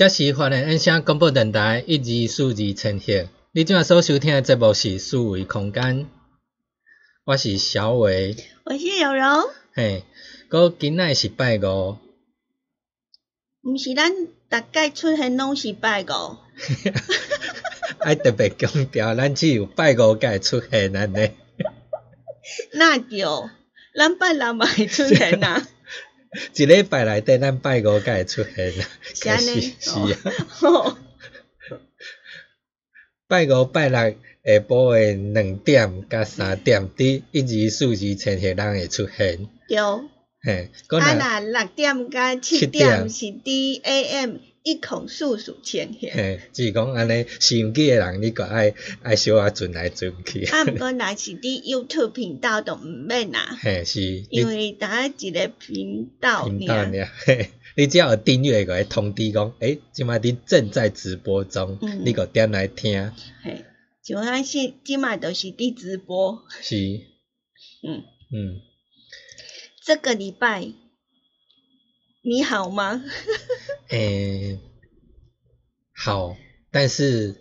这是华人音响广播电台一二四二千赫。你今仔所收听的节目是四维空间，我是小伟。我是柔柔。嘿，哥今仔是拜五，毋是咱逐届出现拢是拜五，爱特别强调，咱只有拜五才会出现安尼。那就咱拜六嘛会出现啊。一礼拜内底，咱拜五才会出现啊。是安尼是啊，哦 拜五、拜六下晡诶两点甲三点，伫一二四二千赫人会出现。对。嘿，佮啊，若若六点甲七七点。点是伫 AM 一孔数数千赫。嘿，就是讲安尼，收音机诶人，你个爱爱小啊转来转去。啊，毋过若是伫 YouTube 频道都毋免啦，嘿，是，因你为单一个频道。频道尔，嘿，你只要有订阅，个会通知讲，诶，即摆你正在直播中，嗯。你个点来听，嘿，像咱现即卖都是伫直播，是，嗯，嗯，这个礼拜你好吗？诶、好，但是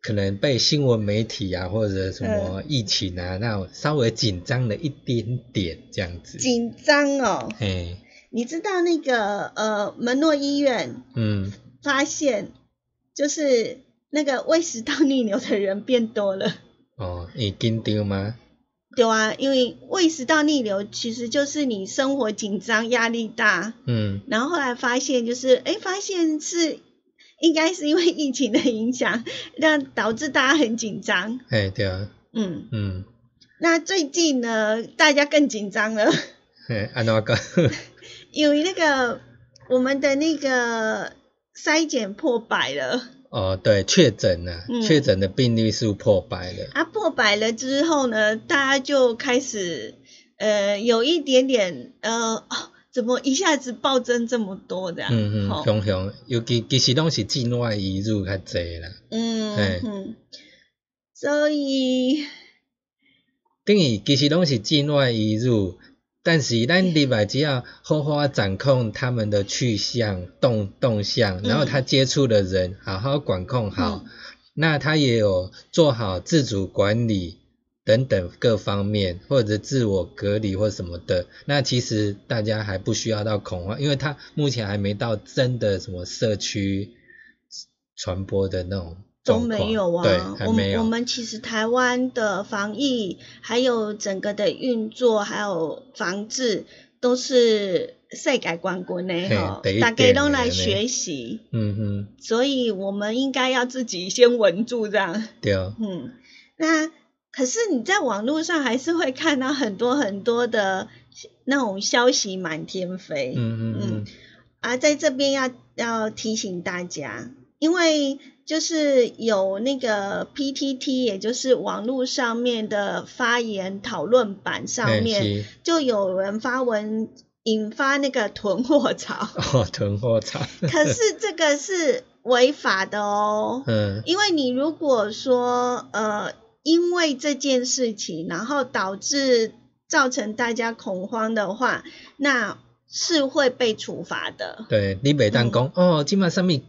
可能被新闻媒体啊，或者什么疫情啊，那种稍微紧张了一点点这样子。紧张哦，嘿，你知道那个呃门诺医院嗯，发现，就是那个胃食道逆流的人变多了。哦，你紧张吗？对啊，因为胃食道逆流其实就是你生活紧张、压力大，嗯，然后后来发现就是，哎，发现是应该是因为疫情的影响，让导致大家很紧张。嘿，对啊，嗯，嗯，那最近呢，大家更紧张了，嘿，安怎讲？因为那个我们的那个筛检破百了。哦，对，确诊了，嗯确诊的病例数破百了。啊，破百了之后呢，大家就开始呃有一点点呃，哦，怎么一下子暴增这么多这样？嗯吼嗯，雄雄，尤其其实拢是境外移入较济啦。嗯嘿嗯，所以等于其实拢是境外移入，但是咱礼拜只要好好掌控他们的去向、动动向，然后他接触的人好好管控好，嗯。那他也有做好自主管理等等各方面，或者自我隔离或什么的，那其实大家还不需要到恐慌，因为他目前还没到真的什么社区传播的那种都，没有啊。对，还我没有。们我们其实台湾的防疫，还有整个的运作，还有防治，都是世界冠军的嘿吼第一，大家点的呢都来学习，嗯哼，所以我们应该要自己先稳住这样。对，嗯，那可是你在网络上还是会看到很多很多的那种消息满天飞。嗯嗯嗯，啊，在这边要要提醒大家，因为就是有那个 PTT，也就是网络上面的发言讨论版上面，就有人发文引发那个囤货潮，哦，囤货潮，可是这个是违法的哦。嗯因为你如果说呃，因为这件事情，然后导致造成大家恐慌的话，那是会被处罚的。对，你袂当讲、哦，即马啥物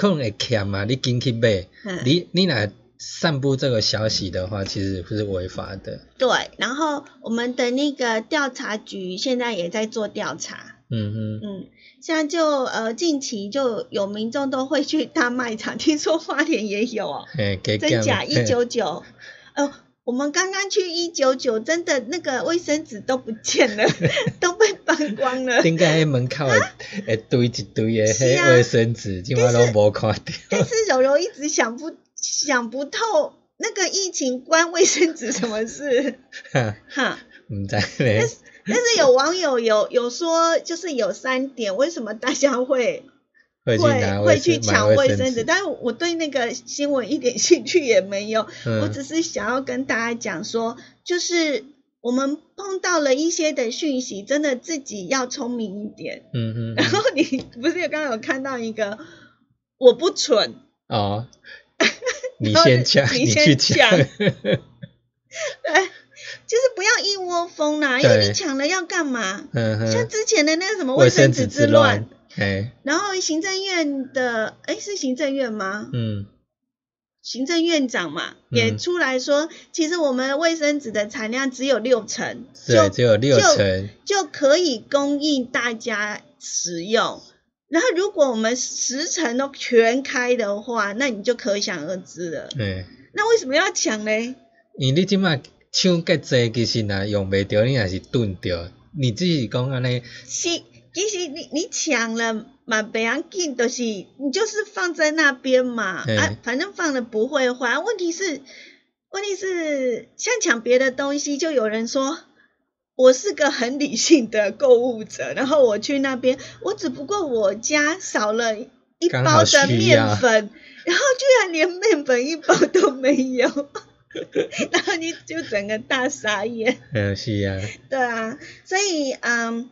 可能会欠嘛，你紧去买，嗯，你你来散布这个消息的话，其实是违法的。对。然后我们的那个调查局现在也在做调查，嗯嗯，嗯，像就呃近期就有民众都会去大卖场，听说花莲也有哦，嘿，给真假一九九，呃。我们刚刚去一九九，真的那个卫生纸都不见了，都被搬光了。顶个迄门口会会堆一堆的卫生纸，今晚拢无看到。但是柔柔一直想不想不透，那个疫情关卫生纸什么事？哈，哈，毋知咧，但是有网友有有说，就是有三点，为什么大家会会会会去抢卫生纸？，但是我对那个新闻一点 兴趣也没有，我嗯只是想要跟大家讲说，就是我们碰到了一些的讯息，真的自己要聪明一点。嗯嗯，然后你不是刚刚有看到一个，我不蠢，哦，你先抢，你去先抢抢，对，就是不要一窝蜂啦，因为你抢了要干嘛？嗯像，之前的那个什么卫生生纸之纸乱乱，，嘿，然后行政院的，哎，是行政院吗？嗯行政院长嘛，嗯也出来说，其实我们卫生纸的产量只有六成，对，就只有六成，就可以供应大家使用。然后如果我们十成都全开的话，那你就可想而知了。对，那为什么要抢嘞？因为你即马抢介济，其实若用袂着，你也是炖着。你自己讲安尼，是，其实你你抢了嘛，不要紧，就是你就是放在那边嘛，嗯啊，反正放了不会坏。问题是，问题是像抢别的东西，就有人说我是个很理性的购物者，然后我去那边，我只不过我家少了一包的面粉，然后居然连面粉一包都没有，然后你就整个大傻眼。嗯，是啊，对啊，所以嗯，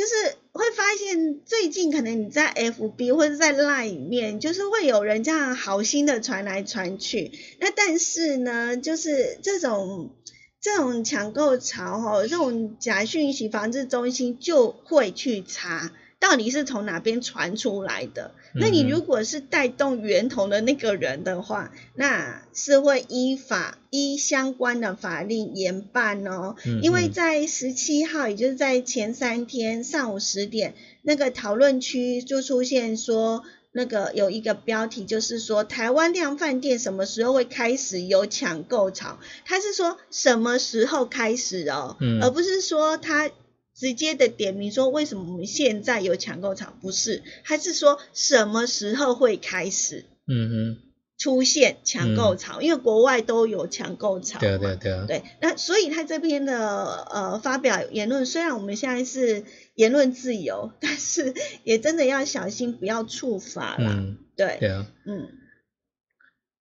就是会发现最近可能你在 FB 或者在 Line 里面，就是会有人这样好心的传来传去。那但是呢，就是这种这种抢购潮哈，这种假讯息防治中心就会去查。到底是从哪边传出来的？那你嗯如果是带动源头的那个人的话，那是会依法依相关的法令严办哦。嗯因为嗯在十七号，也就是在前三天上午十点，那个讨论区就出现说，那个有一个标题，就是说台湾量饭店什么时候会开始有抢购潮？他是说什么时候开始哦，嗯而不是说他。直接的点名说为什么我们现在有抢购潮？不是，还是说什么时候会开始嗯出现抢购潮？因为国外都有抢购潮。对对对，对，那所以他这边的呃发表言论，虽然我们现在是言论自由，但是 也真的要小心，不要触法啦。嗯，对，对啊，嗯。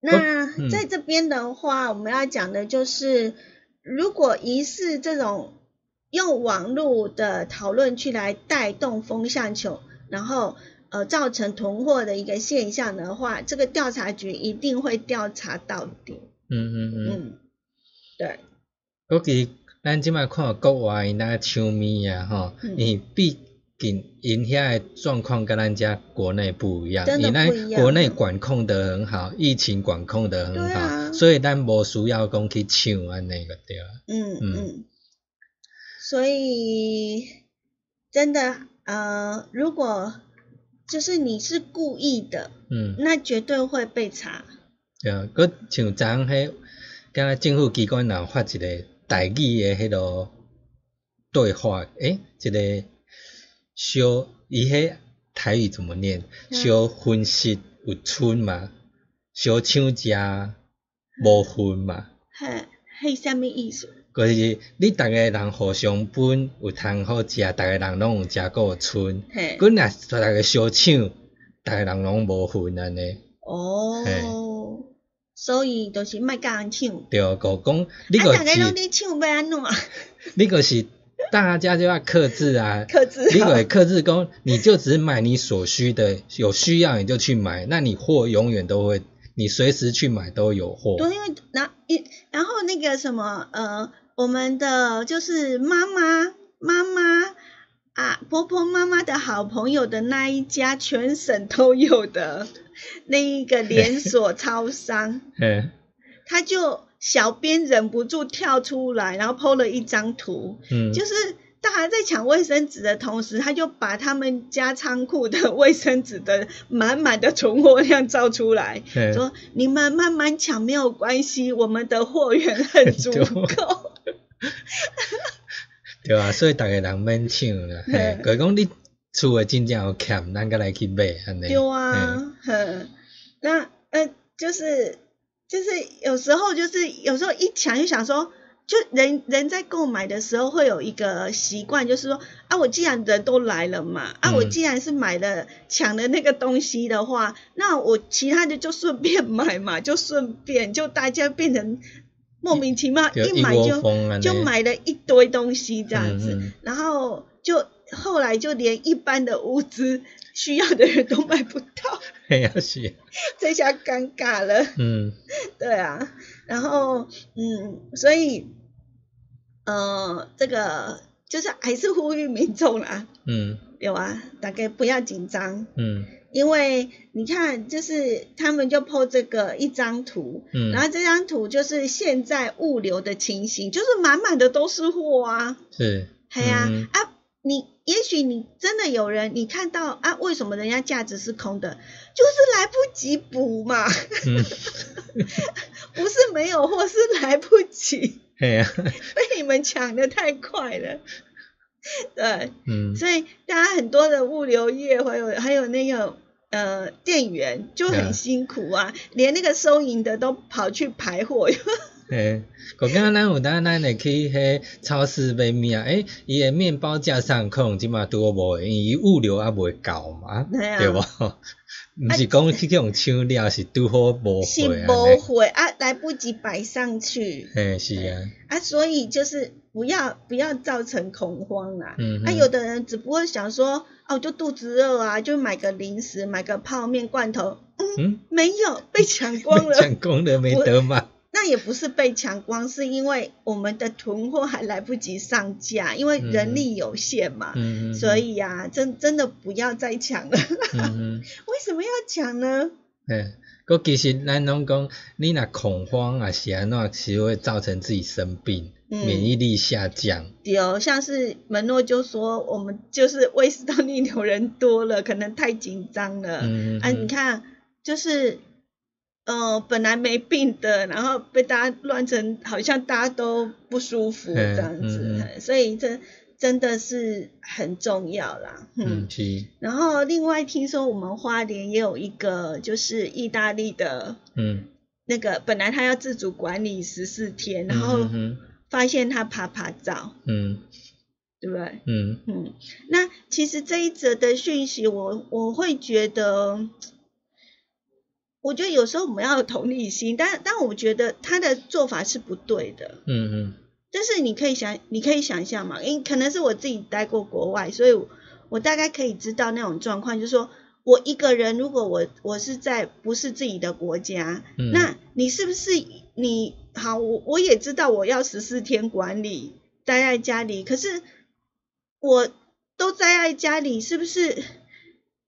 那嗯在这边的话，我们要讲的就是，如果疑似这种用网络的讨论去来带动风向球，然后呃造成囤货的一个现象的话，这个调查局一定会调查到底。嗯嗯嗯。嗯，对。尤其咱即摆看国外因那抢米啊，吼，你毕竟因遐诶状况跟咱家国内不一样，真的因咱不一样国内管控得很好，疫情管控得很好，啊所以咱无需要讲去抢安尼个对啊。嗯嗯嗯，所以真的呃，如果就是你是故意的，嗯，那绝对会被查。对啊，佮像昨昏迄，敢若政府机关人发一个台语的迄落对话，诶、一个小，伊迄台语怎么念？嗯修分析有春嘛，小抢食无分嘛。嘿，嘿，什么意思？就是你逐个人互相分，有通好食，逐个人拢有食，佫有剩。嘿，阮若逐个相抢，逐个人拢无分安尼。哦，所以就是莫甲人抢。对，就讲你啊，个大家拢是，咧抢，要安怎？你个是大家就要克制啊。克制你好个克制讲，你就只买你所需的，有需要你就去买，那你货永远都会，你随时去买都有货。对，因为然一然后那个什么呃，我们的就是妈妈妈妈啊，婆婆妈妈的好朋友的那一家，全省都有的那一个 连锁超商，嘿，他就小编忍不住跳出来，然后 PO 了一张图，嗯，就是大家在抢卫生纸的同时，他就把他们家仓库的卫生纸的满满的存货量照出来，嘿说你们慢慢抢没有关系，我们的货源很足够。对啊，所以逐个人免抢啦。就讲你厝诶真正有欠，咱才来去买安尼。对啊，哼，那呃，就是就是有时候就是有时候一抢就想说。就人人在购买的时候会有一个习惯，就是说啊，我既然人都来了嘛，啊，嗯我既然是买了抢了那个东西的话，那我其他的就顺便买嘛，就顺便就大家变成莫名其妙一买就。就买了一堆东西这样子，嗯嗯然后就后来就连一般的物资需要的人都买不到，哎呀是，这下尴尬了。嗯 对啊，然后嗯，所以呃，这个就是还是呼吁民众啦，嗯。有啊，大概不要紧张，嗯。因为你看，就是他们就 po 这个一张图，嗯，然后这张图就是现在物流的情形，就是满满的都是货啊，是，哎呀、嗯。啊，你也许你真的有人你看到啊，为什么人家架子是空的，就是来不及补嘛，嗯，不是没有货，是来不及。被你们抢的太快了。对，嗯所以大家很多的物流业，还有还有那个呃店员就很嗯辛苦啊，连那个收银的都跑去排货。嘿，我感觉咱有当咱会去迄超市买面，诶，伊诶面包架上可能即嘛拄好无伊物流还袂够嘛，对无？毋是讲去用抢了，是拄好无是货安不尼。会啊，来不及摆上去嘿，是啊，啊，所以就是不要不要造成恐慌啦。嗯啊，有的人只不过想说，哦，就肚子饿啊，就买个零食，买个泡面罐头，嗯，嗯，没有 被抢光了。抢光了没得买，那也不是被抢光，是因为我们的囤货还来不及上架，因为人力有限嘛，嗯嗯，所以呀、真真的不要再抢了。为什么要抢呢？嘿，佮其实咱拢讲，你若恐慌啊是安怎，其实会造成自己生病，嗯免疫力下降。有像是门诺就说，我们就是胃食道逆流人多了，可能太紧张了。嗯啊，你看，就是呃，本来没病的，然后被大家乱成好像大家都不舒服嗯这样子，嗯所以这真的是很重要啦。嗯。嗯，然后另外听说我们花莲也有一个就是意大利的嗯，那个，本来他要自主管理十四天，然后发现他爬爬照，嗯。对不对？嗯。嗯，那其实这一则的讯息我，我会觉得，我觉得有时候我们要有同理心，但但我觉得他的做法是不对的。嗯嗯但是你可以想，你可以想象嘛，因可能是我自己待过国外，所以我我大概可以知道那种状况，就是说我一个人，如果我我是在不是自己的国家，嗯，那你是不是你好？我我也知道我要十四天管理待在家里，可是我都待在家里，是不是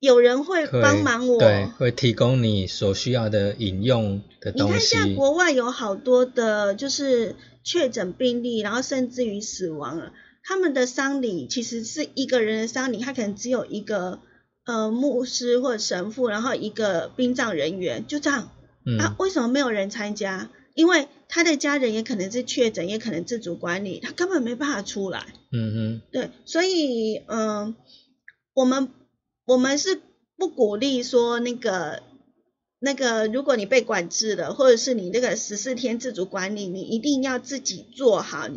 有人会会帮忙我？对，会提供你所需要的饮用的东西你看，西。现在国外有好多的，就是确诊病例，然后甚至于死亡了。他们的丧礼其实是一个人的丧礼，他可能只有一个呃牧师或者神父，然后一个殡葬人员，就这样。嗯啊，为什么没有人参加？因为他的家人也可能是确诊，也可能自主管理，他根本没办法出来。嗯哼对，所以嗯、我们我们是不鼓励说那个那个，如果你被管制了，或者是你那个十四天自主管理，你一定要自己做好，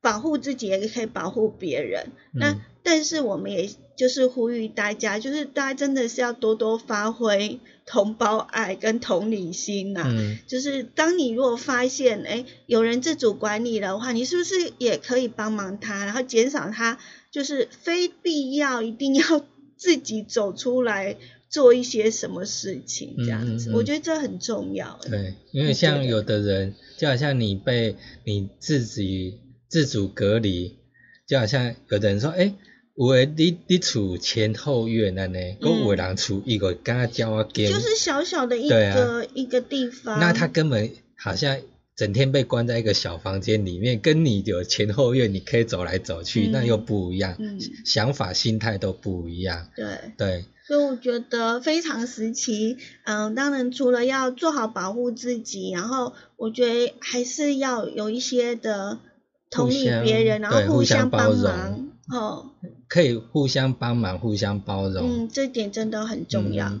保护自己也可以保护别人。那但是我们也就是呼吁大家，就是大家真的是要多多发挥同胞爱跟同理心呐。嗯，就是当你如果发现哎有人自主管理的话，你是不是也可以帮忙他，然后减少他就是非必要一定要自己走出来做一些什么事情这样子？嗯嗯嗯。我觉得这很重要。对，因为像有的人，就好像你被你自己自主隔离，就好像有的人说，哎、我诶，你你厝前后院安尼，跟有的人厝一个敢叫我间，嗯就是小小的一个、一个地方，那他根本好像整天被关在一个小房间里面，跟你有前后院，你可以走来走去，嗯。那又不一样，嗯。想法心态都不一样，对。对，所以我觉得非常时期，嗯，当然除了要做好保护自己，然后我觉得还是要有一些的同理别人，然后互相相帮包容。忙，哦，可以互相帮忙，互相包容，嗯，这点真的很重要。嗯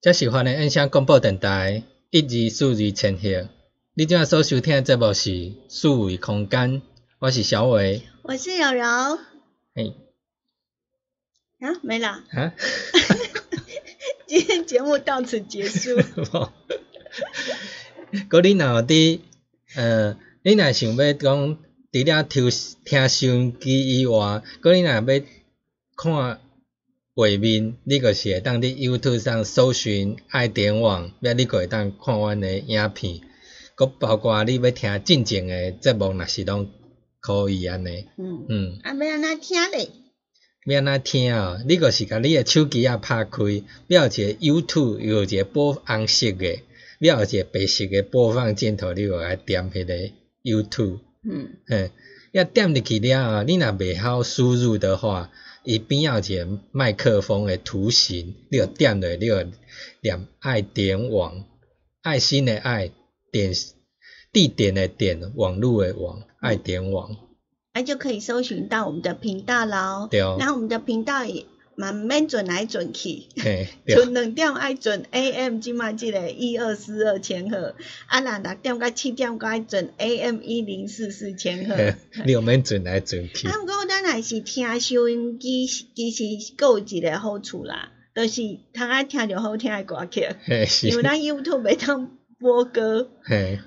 这是欢迎音响广播电台一二四二千赫。你今仔所收听的节目是数维空间，我是小伟。我是柔柔。嘿，啊，没了。啊，今天节目到此结束。嗰你若有伫，呃，你若想要讲，除了听听收音机以外，嗰你若要看画面，你就是会当伫 YouTube 上搜寻爱点网，要你个会当看阮的影片，佮包括你要听进前的节目，若是拢可以安尼。嗯，嗯，啊，要安怎听咧？要安怎听哦？你就是甲你的手机啊拍开，要有一个 YouTube，有一个播红色的，要有一个白色诶播放箭头，你就来点迄个 YouTube。嗯，嘿，要点入去了后，你若袂晓输入的话，伊边仔有一个麦克风的图形，你就点落，你就念爱点网，爱心的爱，点地点的点，网络的网，爱点网。那就可以搜寻到我们的频道喽。对哦那我们的频道也嘛免转来转去。嘿，就两点爱转 AM 即马即个一二四二千赫，啊，若六点到七点爱转 AM 一零四四千赫。嘿你有免转来转去啊，。毋过咱若是听收音机，其实佫有一个好处啦，就是通爱听着好听的歌曲，嘿，是因，为咱 YouTube 袂当播歌。嘿，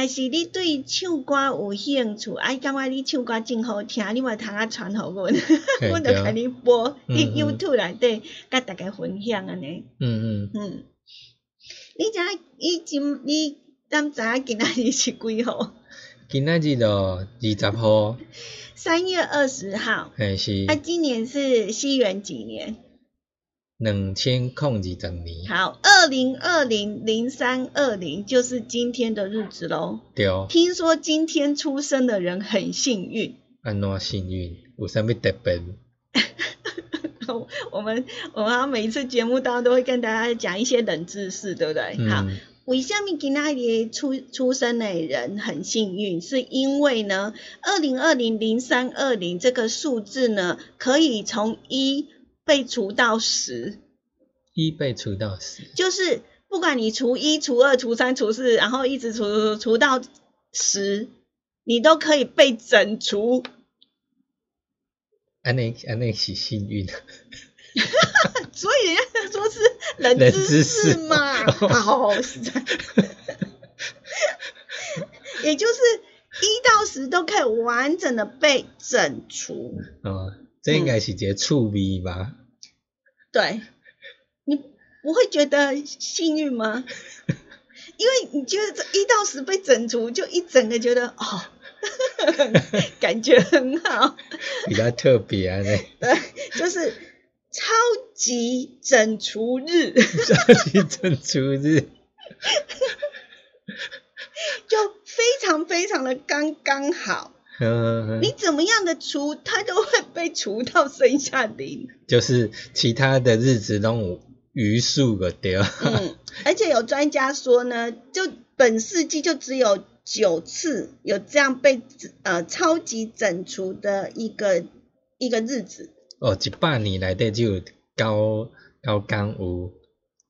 若是你对唱歌有兴趣，啊，感觉你唱歌真好听，你嘛通啊传互阮，嘿 阮就甲你播，嗯你嗯 YouTube 内底甲大家分享安尼。嗯嗯，嗯，你知影你今你敢知影今仔日是几号？今仔日咯，二十号，三月二十号。嘿是啊，今年是西元几年？两千空二十年，好，二零二零零三二零就是今天的日子喽。对，听说今天出生的人很幸运。安怎幸运？有啥物特别？我们我们每一次节目当中都会跟大家讲一些冷知识，对不对？好，嗯，为什么今仔日出出生的人很幸运？是因为呢，二零二零零三二零这个数字呢，可以从一被除到十，一被除到十，就是不管你除一、除二、除三、除四，然后一直除除除到十，你都可以被整除。安尼安尼是幸运。所以人家说是冷冷知知识识嘛，好实在。也就是一到十都可以完整的被整除。哦，这应该是一个趣味吧？对，你不会觉得幸运吗？因为你觉得这一到十被整除，就一整个觉得哦，感觉很好。比较特别安尼，对，就是超级整除日。超级整除日。就非常非常的刚刚好，嗯，你怎么样的除，它都会被除到剩下零。就是其他的日子拢有余数个对。嗯，而且有专家说呢，就本世纪就只有九次有这样被呃超级整除的一个一个日子，哦，一百年来底只有九九工有，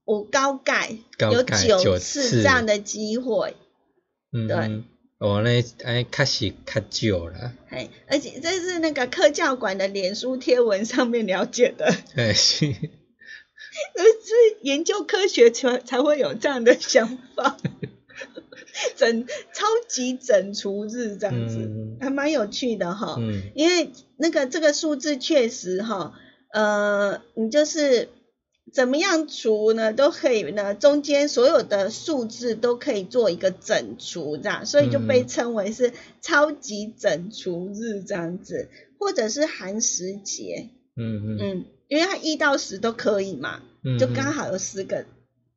有高盖有九九次。次这样的机会，对嗯嗯，哦，那安确实较少啦，哎，而且这是那个科教馆的脸书贴文上面了解的。哎是，是研究科学才才会有这样的想法，整超级整除日这样子，嗯还蛮有趣的哈。嗯因为那个这个数字确实哈，呃，你就是怎么样除呢，都可以呢，中间所有的数字都可以做一个整除，这样，所以就被嗯称为是超级整除日这样子，或者是寒食节，嗯嗯。嗯，因为它一到十都可以嘛，嗯，就刚好有十个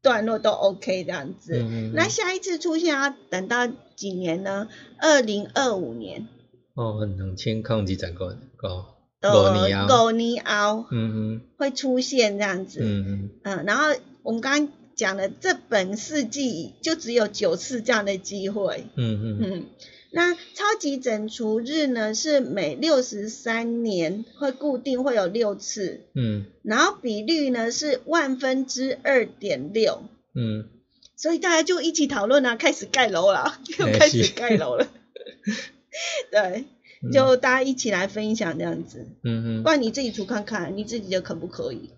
段落都 OK 这样子。那下一次出现要等到几年呢？二零二五年，哦，两千空二十个个五年后，五年后嗯嗯会出现这样子。嗯嗯嗯，然后我们刚刚讲了，这本世纪就只有九次这样的机会。嗯嗯嗯，那超级整除日呢，是每六十三年会固定会有六次，嗯。然后比率呢是万分之二点六，嗯，所以大家就一起讨论啊，开始盖楼了，又哎开始 是盖楼了。对，嗯就大家一起来分享这样子，嗯嗯，不然你自己除看看，你自己的可不可以？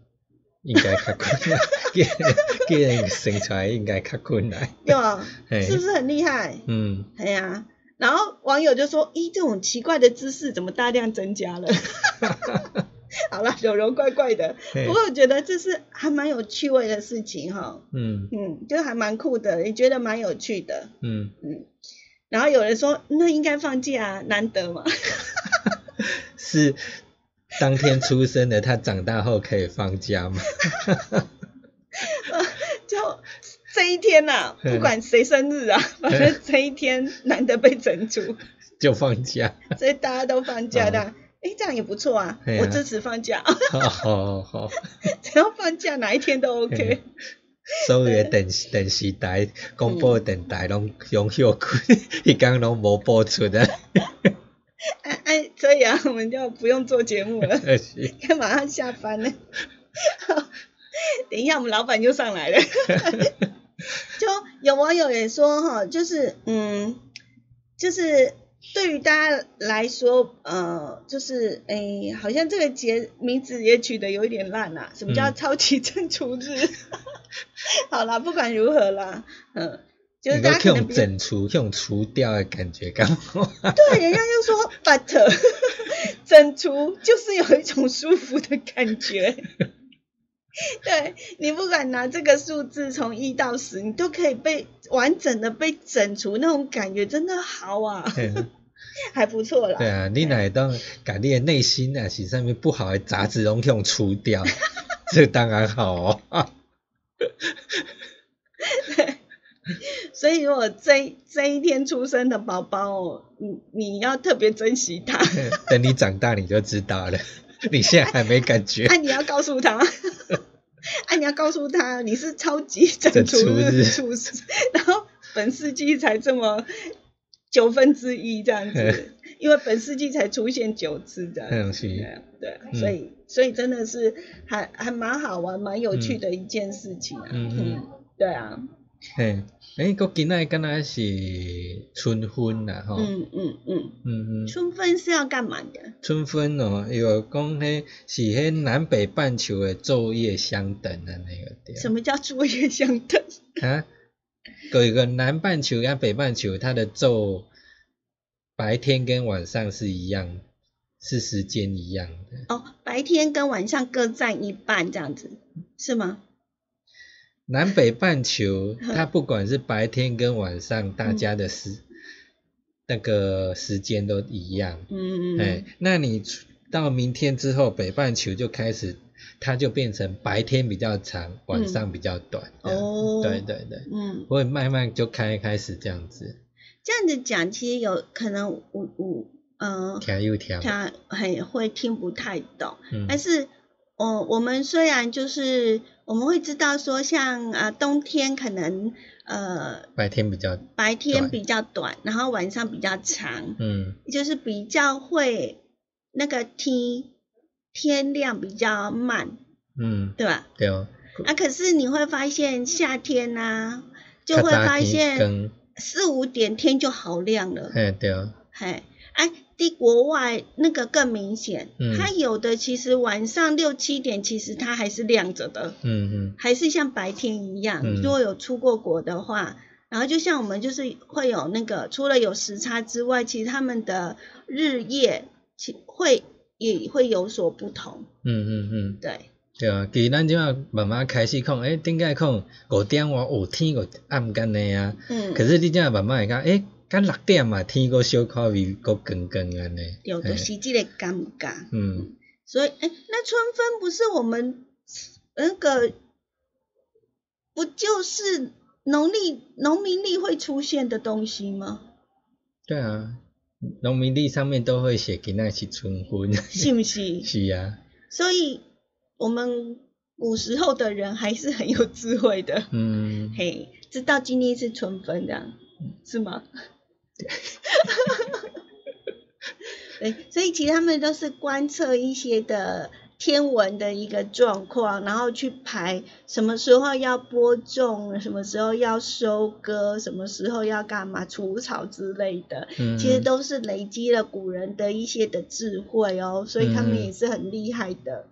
应该较困难，既然既然生出来应该较困难。对啊？是不是很厉害？嗯，哎呀，然后网友就说：“咦，这种奇怪的姿势怎么大量增加了？” 好了，柔柔怪怪的，不过我觉得这是还蛮有趣味的事情哈。嗯嗯，就还蛮酷的，也觉得蛮有趣的。嗯，嗯，然后有人说：“那应该放假啊，难得嘛。是当天出生的，他长大后可以放假吗？” 就这一天呐、嘿不管谁生日啊，反正这一天难得被整除，就放假。所以大家都放假的。哎、这样也不错啊，啊我支持放假，好好好，只要放假哪一天都 OK。所有的电视电视台、广播电台拢 永休困，迄天拢无播出的。哎哎，所以啊，我们就不用做节目了，是干马上下班了。等一下，我们老板就上来了。就有网友也说哈，就是嗯，就是对于大家来说，呃，就是诶，好像这个节名字也取得有一点烂啦。什么叫嗯超级正厨日？好啦，不管如何啦，嗯，就是大家可能比较用整除、用除掉的感觉，干嘛？对，人家就说 but 整除就是有一种舒服的感觉。对你不管拿这个数字从一到十，你都可以被完整的被整除，那种感觉真的好啊，还不错啦。对啊，你哪当把你的内心啊是上面不好的杂质拢用除掉，这当然好哦。所以如果这这一天出生的宝宝哦，你你要特别珍惜他，等你长大你就知道了，你现在还没感觉。啊，。你要告诉他，啊，你要告诉他你是超级整除日日出生，然后本世纪才这么九分之一这样子，因为本世纪才出现九次这样嗯，子，是，对所以所以真的是还还蛮好玩、蛮有趣的一件事情啊，嗯嗯对啊，嘿，诶，个今仔敢若是春分啦，吼，嗯嗯嗯，嗯嗯，春分是要干嘛的？春分哦，伊有讲迄是迄南北半球的昼夜相等的那个对。什么叫昼夜相等？啊，有一个南半球跟北半球，它的昼白天跟晚上是一样，是时间一样的。哦，白天跟晚上各占一半这样子，是吗？南北半球，它不管是白天跟晚上，大家的时、那个时间都一样。嗯嗯哎、那你到明天之后，北半球就开始，它就变成白天比较长，晚上比较短。哦对对对，嗯，会慢慢就开开始这样子，这样子讲，其实有可能我我呃，调又调。他很会听不太懂，嗯。但是哦，我们虽然就是我们会知道说像，啊冬天可能呃白天比较，白天比较短，然后晚上比较长，嗯。就是比较会那个天天亮比较慢，嗯，对吧？对哦，啊，可是你会发现夏天呐、就会发现光四五点天就好亮了。嘿对啊，嘿，哎，在国外那个更明显，嗯它有的其实晚上六七点，其实它还是亮着的，嗯嗯还是像白天一样。嗯如果有出过国的话，然后就像我们就是会有那个，除了有时差之外，其实他们的日夜其会也会有所不同。嗯嗯嗯，对，对啊，其实咱即马慢慢开始讲，诶，顶解讲五点外有天个暗干的啊，嗯，可是你即马慢慢会讲，诶，敢六点嘛，天个小可微个光光安尼，有的嘿是即个尴尬。嗯，所以，哎，那春分不是我们那个，不就是农历农民历会出现的东西吗？对啊，农民历上面都会写今仔是春分，是不是？是啊，所以我们古时候的人还是很有智慧的，嗯，嘿，知道今天是春分这样，是吗？对，所以其实他们都是观测一些的天文的一个状况，然后去排什么时候要播种，什么时候要收割，什么时候要干嘛除草之类的，嗯。其实都是累积了古人的一些的智慧哦，所以他们嗯也是很厉害的。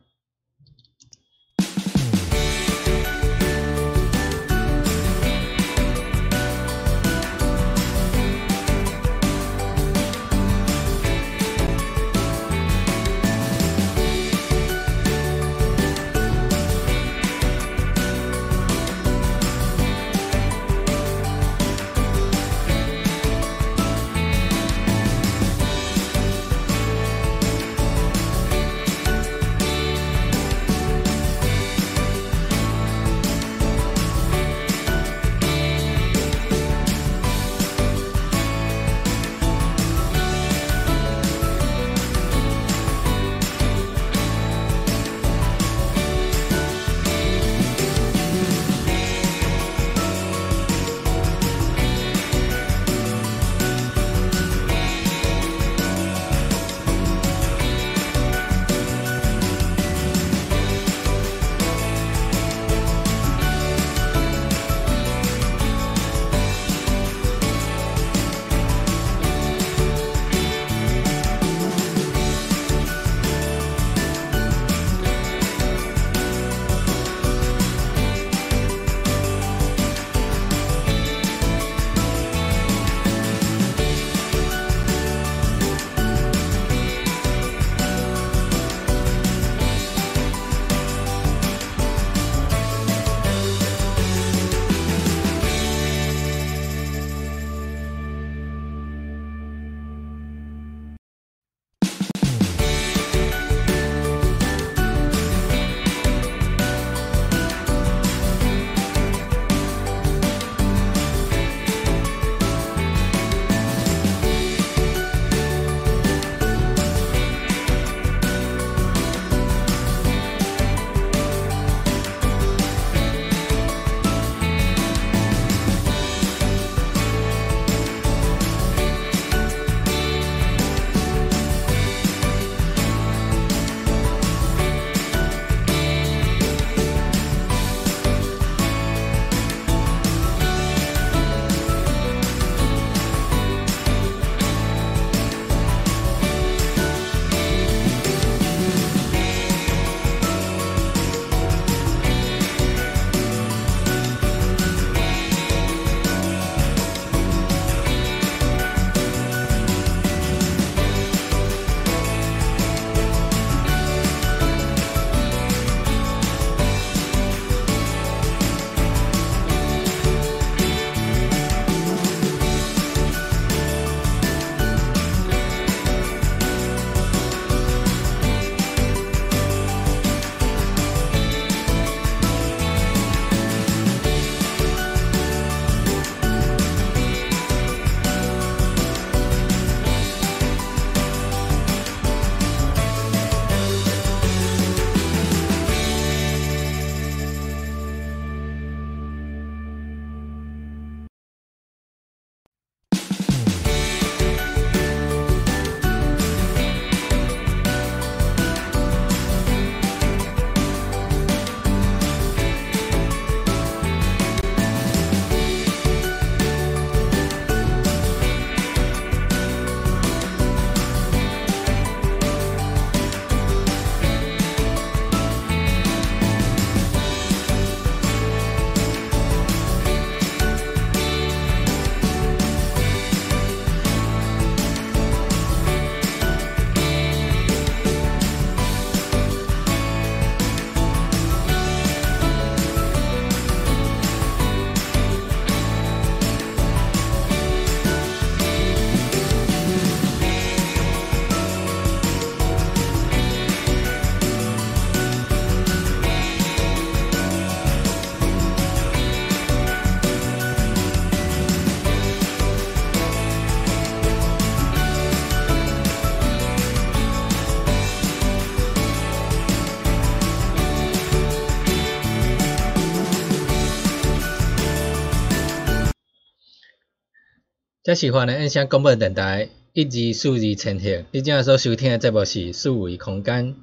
这是华南印象广播电台一级数字呈现。你今日所收听的节目是数位空间，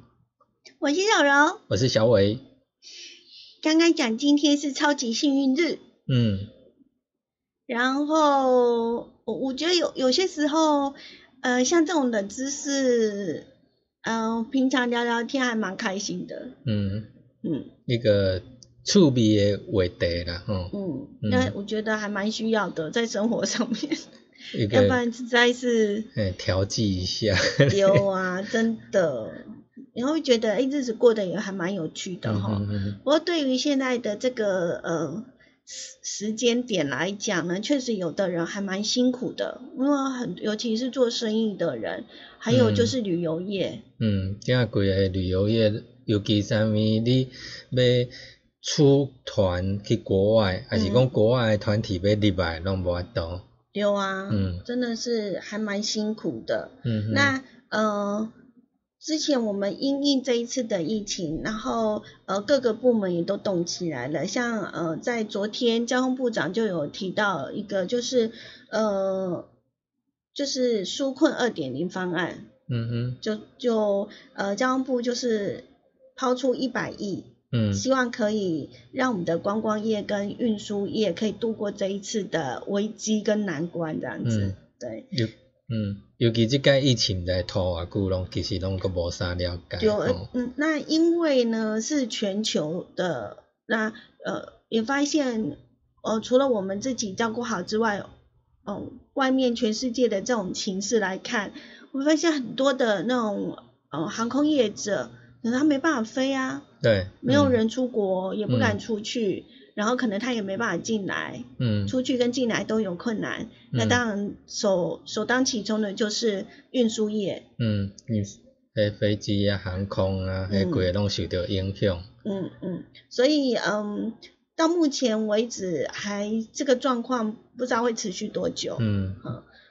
我是小柔。我是小伟。刚刚讲今天是超级幸运日，嗯，然后我我觉得有有些时候，呃，像这种冷知识，嗯、平常聊聊天还蛮开心的，嗯，嗯那个趣味的话题啦，吼，嗯，嗯。那我觉得还蛮需要的，在生活上面，要不然实在是诶调剂一下。有啊，真的，你会觉得哎、日子过得也还蛮有趣的哈。嗯嗯。不过对于现在的这个呃时时间点来讲呢，确实有的人还蛮辛苦的，因为很尤其是做生意的人，还有就是旅游业，嗯，今仔规个旅游业，尤其啥物你要出团去国外，还是讲嗯国外的团体要入来，拢无法度。有啊，嗯真的是还蛮辛苦的。嗯哼，那呃，之前我们因应这一次的疫情，然后呃各个部门也都动起来了。像呃在昨天交通部长就有提到一个，就是呃就是纾困二点零方案，嗯哼，就就呃交通部就是抛出一百亿，嗯希望可以让我们的观光业跟运输业可以度过这一次的危机跟难关这样子。嗯对，尤嗯，尤其即届疫情在拖偌久，拢其实拢个无啥了解。嗯，那因为呢是全球的，那呃也发现，呃除了我们自己照顾好之外，哦、外面全世界的这种情势来看，我发现很多的那种呃航空业者，可能他没办法飞啊，对，嗯，没有人出国，也不敢嗯。出去，然后可能他也没办法进来，嗯。出去跟进来都有困难。那嗯。当然首首当其冲的就是运输业，嗯，嗯，迄飞机啊、航空啊，迄嗯规个拢受到影响。嗯嗯，所以嗯，到目前为止还这个状况不知道会持续多久，嗯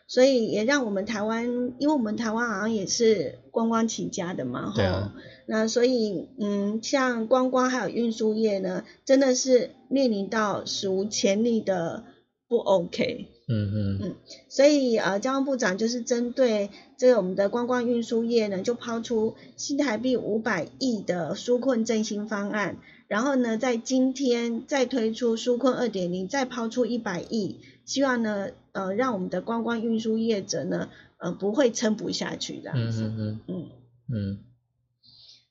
所以也让我们台湾，因为我们台湾好像也是观光起家的嘛，对啊吼那所以嗯，像观光还有运输业呢，真的是面临到史无前例的不 OK。嗯嗯所以呃，交通部长就是针对这个我们的观光运输业呢，就抛出新台币五百亿的纾困振兴方案，然后呢，在今天再推出纾困二点零，再抛出一百亿，希望呢呃让我们的观光运输业者呢呃不会撑不下去这样子，嗯嗯。嗯。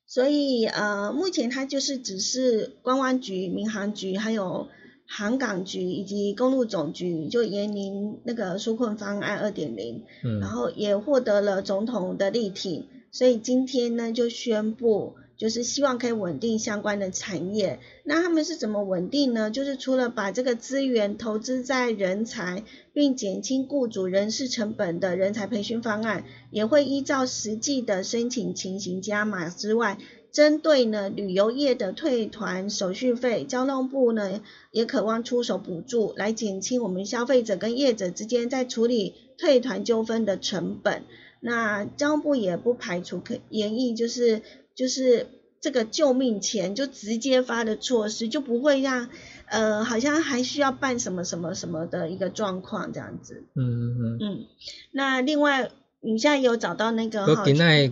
所以呃，目前它就是只是观光局、民航局还有航港局以及公路总局就研拟那个纾困方案二点零，嗯，然后也获得了总统的力挺，所以今天呢就宣布，就是希望可以稳定相关的产业。那他们是怎么稳定呢？就是除了把这个资源投资在人才，并减轻雇主人事成本的人才培训方案，也会依照实际的申请情形加码之外。针对呢旅游业的退团手续费，交通部呢也渴望出手补助，来减轻我们消费者跟业者之间在处理退团纠纷的成本。那交通部也不排除可研议，就是就是这个救命钱就直接发的措施，就不会让呃好像还需要办什么什么什么的一个状况这样子。嗯嗯嗯，那另外你现在有找到那个今仔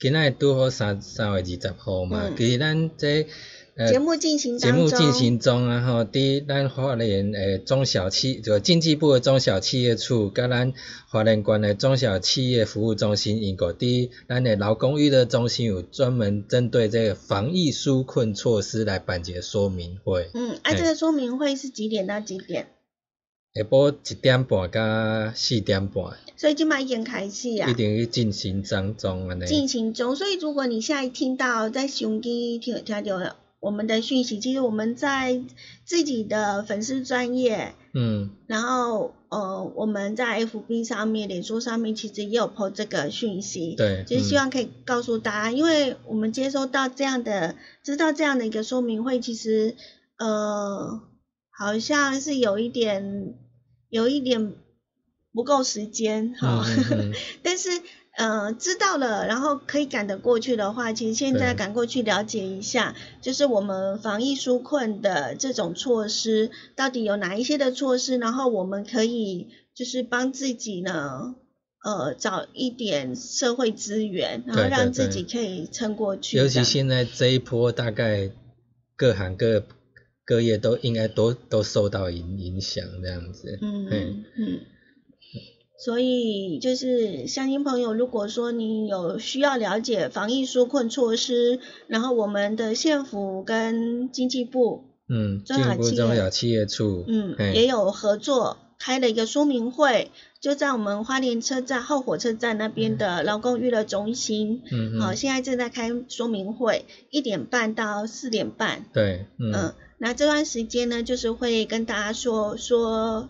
今仔拄好三三月二十号嘛，嗯其实咱这呃节目进行节目进行中啊，吼，伫咱花莲诶中小企，就经济部的中小企业处，甲咱花莲县的中小企业服务中心，因个伫咱的劳工娱乐中心有专门针对这个防疫纾困措施来办一个说明会，嗯，啊，这个说明会是几点到几点？下晡一点半到四点半，所以今晚已经开始啊一。定去进行当中安尼。进行中，所以如果你现在听到在胸机听听到我们的讯息，其实我们在自己的粉丝专业，嗯然后呃我们在 FB 上面、脸书上面其实也有 po 这个讯息，对，就是希嗯望可以告诉大家，因为我们接收到这样的，知道这样的一个说明会，其实呃好像是有一点有一点不够时间哈。嗯嗯嗯 但是呃知道了，然后可以赶得过去的话，其实现在赶过去了解一下，就是我们防疫纾困的这种措施到底有哪一些的措施，然后我们可以就是帮自己呢。呃，找一点社会资源，然后让自己可以撑过去。尤其现在这一波，大概各行各各业都应该都都受到影影响，这样子。嗯嗯嗯，所以就是乡亲朋友，如果说你有需要了解防疫纾困措施，然后我们的县府跟经济部，嗯，中小企业中小企业处，嗯，也有合作。开了一个说明会，就在我们花莲车站后火车站那边的劳工娱乐中心。嗯好、嗯，现在正在开说明会，一点半到四点半。对，嗯，嗯，那这段时间呢，就是会跟大家说说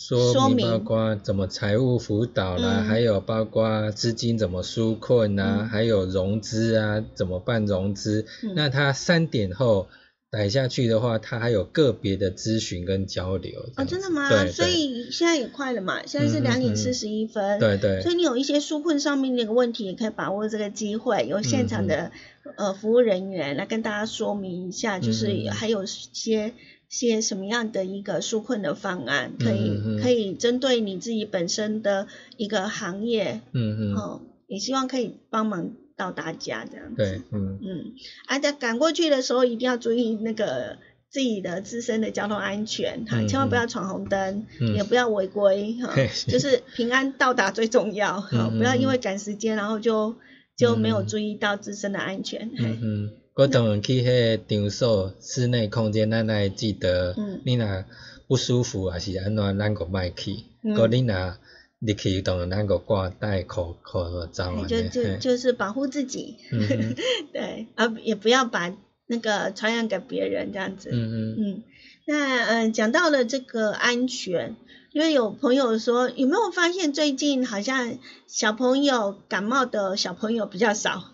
说说明包括怎么财务辅导啦，嗯还有包括资金怎么纾困啊，嗯还有融资啊，怎么办融资。嗯那他三点后逮下去的话，他还有个别的咨询跟交流。这哦，真的吗？对，所以现在也快了嘛，现在是两点四十一分。对对所以你有一些纾困上面的一个问题，也可以把握这个机会，有现场的、嗯呃服务人员来跟大家说明一下，就是还有些些什么样的一个纾困的方案，可以、嗯嗯嗯。可以针对你自己本身的一个行业，嗯嗯，哦，也希望可以帮忙到大家这样子。对，嗯。嗯，啊，在赶过去的时候一定要注意那个自己的自身的交通安全哈，嗯千万不要闯红灯，嗯。也不要违规哈，就是平安到达最重要哈，不要因为赶时间然后就就没有嗯。注意到自身的安全。嗯，我当然去迄个场所室内空间，咱来记得嗯，你若不舒服啊是安怎，咱个莫去。嗯。个你若入去，当然咱个挂戴口口罩就就就是保护自己，嗯。对，啊，也不要把那个传染给别人这样子。嗯嗯。嗯，那嗯，讲到了这个安全，因为有朋友说，有没有发现最近好像小朋友感冒的小朋友比较少？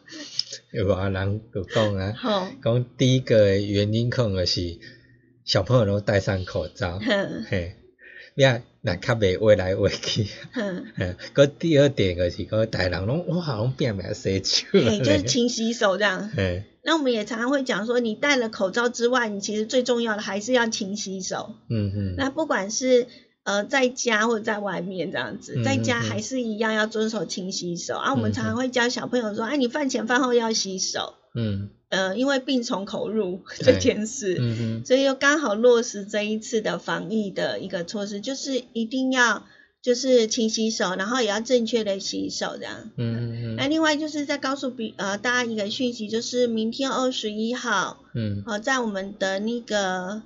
有啊，人就讲啊，吼，讲第一个原因可能是小朋友拢戴上口罩，哼 嘿，你啊，若较袂歪来歪去。哼，嘿，个第二点就是个大人拢哇，拢变变洗手嘿，就是。勤洗手这样。嘿，那我们也常常会讲说，你戴了口罩之外，你其实最重要的还是要勤洗手。嗯嗯，那不管是呃在家或者在外面这样子，嗯在家还是一样要遵守勤洗手。啊，我们嗯常常会教小朋友说，哎，你饭前饭后要洗手。嗯呃，因为病从口入这件事，嗯哼，所以又刚好落实这一次的防疫的一个措施，就是一定要就是勤洗手，然后也要正确的洗手这样。嗯嗯那另外就是在告诉比呃大家一个讯息，就是明天二十一号，嗯呃，在我们的那个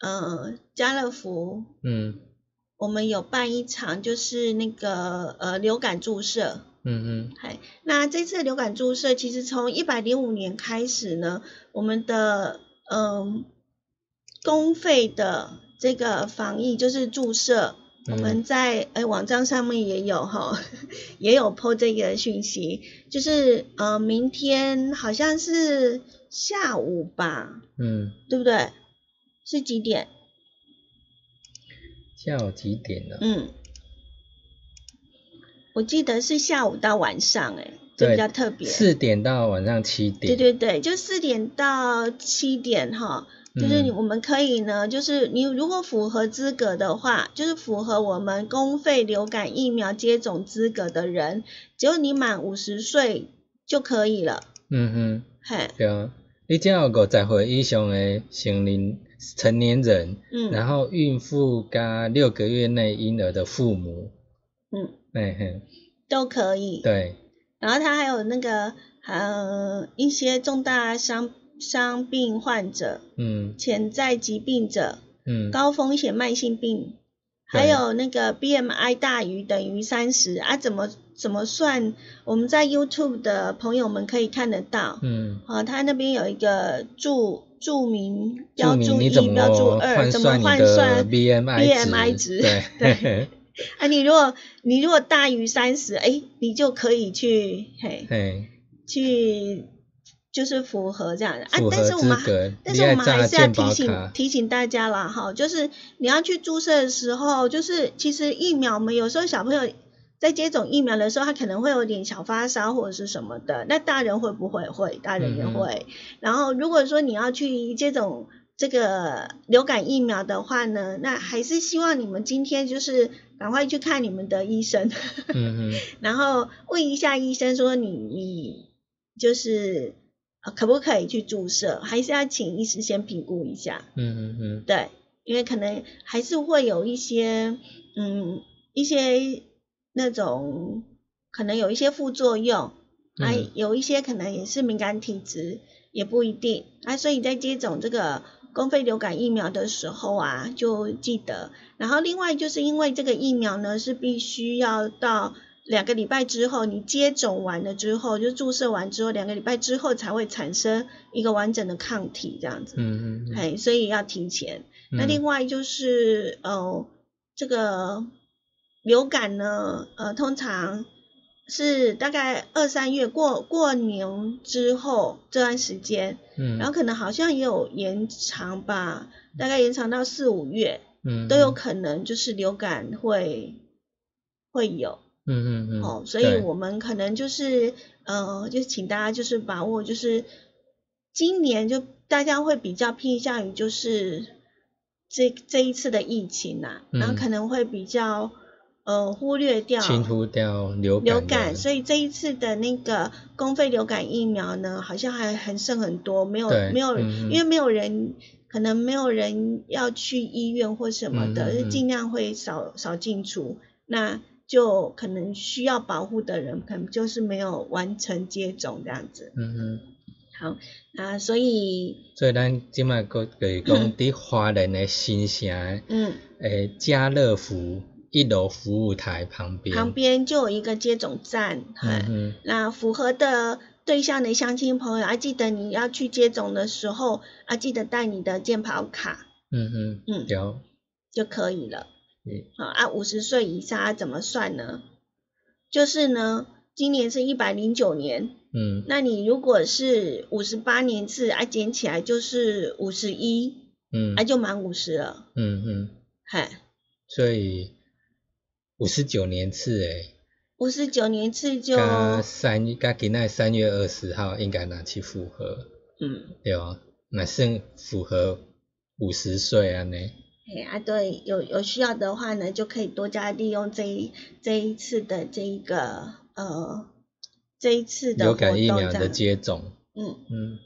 呃家乐福，嗯我们有办一场就是那个呃流感注射。嗯嗯嗨，那这次流感注射，其实从一百零五年开始呢，我们的嗯公费的这个防疫就是注射，我们在呃网站上面也有哈，也有 po 这个讯息，就是呃明天好像是下午吧，嗯，对不对？是几点？下午几点了？嗯，我记得是下午到晚上、欸，哎，这比较特别。四点到晚上七点。对对对，就四点到七点哈，就是你嗯我们可以呢，就是你如果符合资格的话，就是符合我们公费流感疫苗接种资格的人，只要你满五十岁就可以了。嗯哼，嘿，对啊，你只要有五十岁以上的成年成年人，嗯。然后孕妇加六个月内婴儿的父母，嗯，哎嘿，都可以。对，然后他还有那个呃一些重大伤伤病患者、嗯。潜在疾病者、嗯，高风险慢性病，对。还有那个 BMI 大于等于三十啊，怎么怎么算？我们在 YouTube 的朋友们可以看得到，嗯，啊，他那边有一个注注明标注一标注二，怎么换算你的算 BMI BMI 值？值？对。对 啊，你如果你如果大于三十，哎，你就可以去嘿嘿，去就是符合这样的。啊但是我们但是我们还是要提醒提醒大家啦，哈，就是你要去注射的时候，就是其实疫苗，我们有时候小朋友在接种疫苗的时候，他可能会有点小发烧或者是什么的。那大人会不会？会，大人也会。然后如果说你要去接种这个流感疫苗的话呢，那还是希望你们今天就是赶快去看你们的医生，然后问一下医生说你你就是呃可不可以去注射，还是要请医师先评估一下。嗯嗯嗯对，因为可能还是会有一些，嗯，一些那种可能有一些副作用，啊，嗯有一些可能也是敏感体质，也不一定啊，所以在接种这个公费流感疫苗的时候啊，就记得。然后另外就是因为这个疫苗呢是必须要到两个礼拜之后，你接种完了之后，就注射完之后，两个礼拜之后才会产生一个完整的抗体这样子。嗯嗯哎，所以要提前。那嗯另外就是呃，这个流感呢，呃，通常是大概二三月过过年之后这段时间，嗯，然后可能好像也有延长吧，大概延长到四五月嗯都有可能，就是流感会会有。嗯嗯嗯。哦，所以我们可能就是呃，就请大家就是把握，就是今年就大家会比较偏向于就是这这一次的疫情呐、然后嗯可能会比较呃忽略掉清除掉流感流感，所以这一次的那个公费流感疫苗呢，好像还很剩很多，没有没有，因为没有人。可能没有人要去医院或什么的，嗯嗯嗯就尽量会少少进出。那就可能需要保护的人，可能就是没有完成接种这样子。嗯嗯，好，那所以，所以咱今麦个就是讲 伫华人的新城嗯，诶家乐福一楼服务台旁边，旁边就有一个接种站，嗯那符合的对象的乡亲朋友啊，记得你要去接种的时候啊，记得带你的健保卡。嗯嗯嗯。有，就可以了。嗯。好啊，五十岁以上啊怎么算呢？就是呢，今年是一百零九年，嗯。那你如果是五十八年次啊，减起来就是五十一，嗯。啊就满五十了，嗯嗯，嗨，所以五十九年次诶五十九年次就三月那三月二十号应该拿去复核嗯。对啊那剩符合五十岁啊呢。啊对有有需要的话呢就可以多加利用这一这一次的这一个呃这一次的流感疫苗的接种嗯。嗯。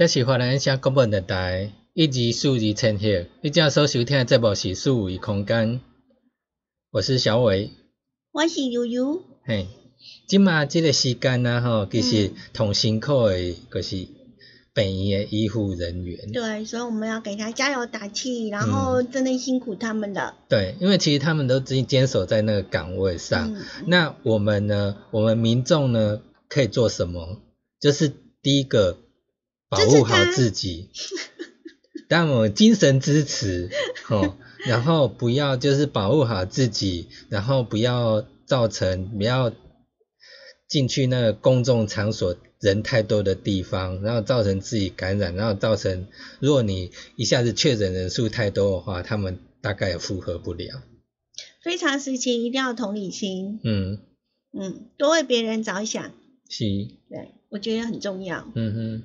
这是华人声广播电台一级数字千赫，你正所收听的节目是数维空间，我是小伟。我是悠悠。嘿，即马即个时间啊，吼，其实同辛苦的，就是病院的医护人员。对，所以我们要给他加油打气，然后真的辛苦他们了。对，因为其实他们都坚坚守在那个岗位上。嗯那我们呢？我们民众呢，可以做什么？就是第一个，保护好自己，但我精神支持，哦，然后不要就是保护好自己，然后不要造成不要进去那个公众场所人太多的地方，然后造成自己感染，然后造成如果你一下子确诊人数太多的话，他们大概也负荷不了。非常时期一定要同理心，嗯，嗯，多为别人着想，是，对我觉得很重要。嗯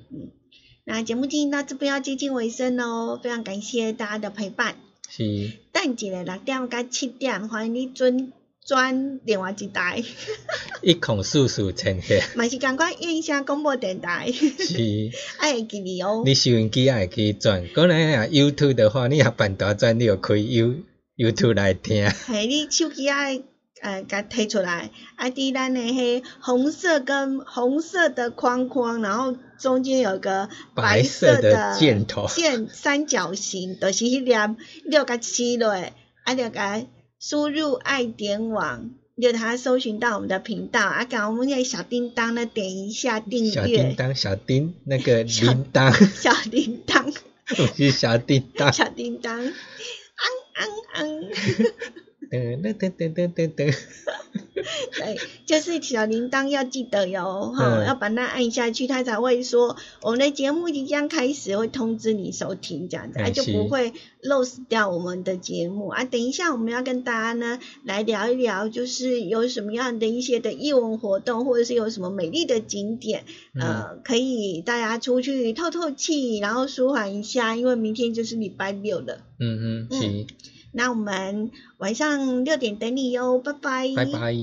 那节目进行到这边要接近尾声喽，非常感谢大家的陪伴。是，等一下六点到七点，欢迎你转转另外一台，一孔数数千赫，嘛 是赶快印象广播电台，是。爱会记你哦。你收音机也会去转，可能啊 YouTube 的话，你也办大转，你就开 You YouTube 来听。嘿，你手机爱呃，甲摕出来，啊，伫咱的迄红色跟红色的框框，然后中间有个白色色的箭头。箭三角形，就是迄粒，你就甲撕落，啊，就甲输入爱点网，你就它搜寻到我们的频道，啊，把我们那个小叮当呢点一下订阅。小叮，当，小叮，那个小铃铛，小叮当，不是小叮当。小叮当，昂 昂昂。噔噔噔噔噔噔噔。对，就是小铃铛要记得哟，哈、嗯要把它按下去，它才会说我们的节目即将开始，会通知你收听这样子，就不会 lose 掉我们的节目啊。等一下我们要跟大家呢来聊一聊，就是有什么样的一些的艺文活动，或者是有什么美丽的景点，嗯呃，可以大家出去透透气，然后舒缓一下，因为明天就是礼拜六了。嗯哼，是，那我们晚上六点等你哟，拜拜。拜拜。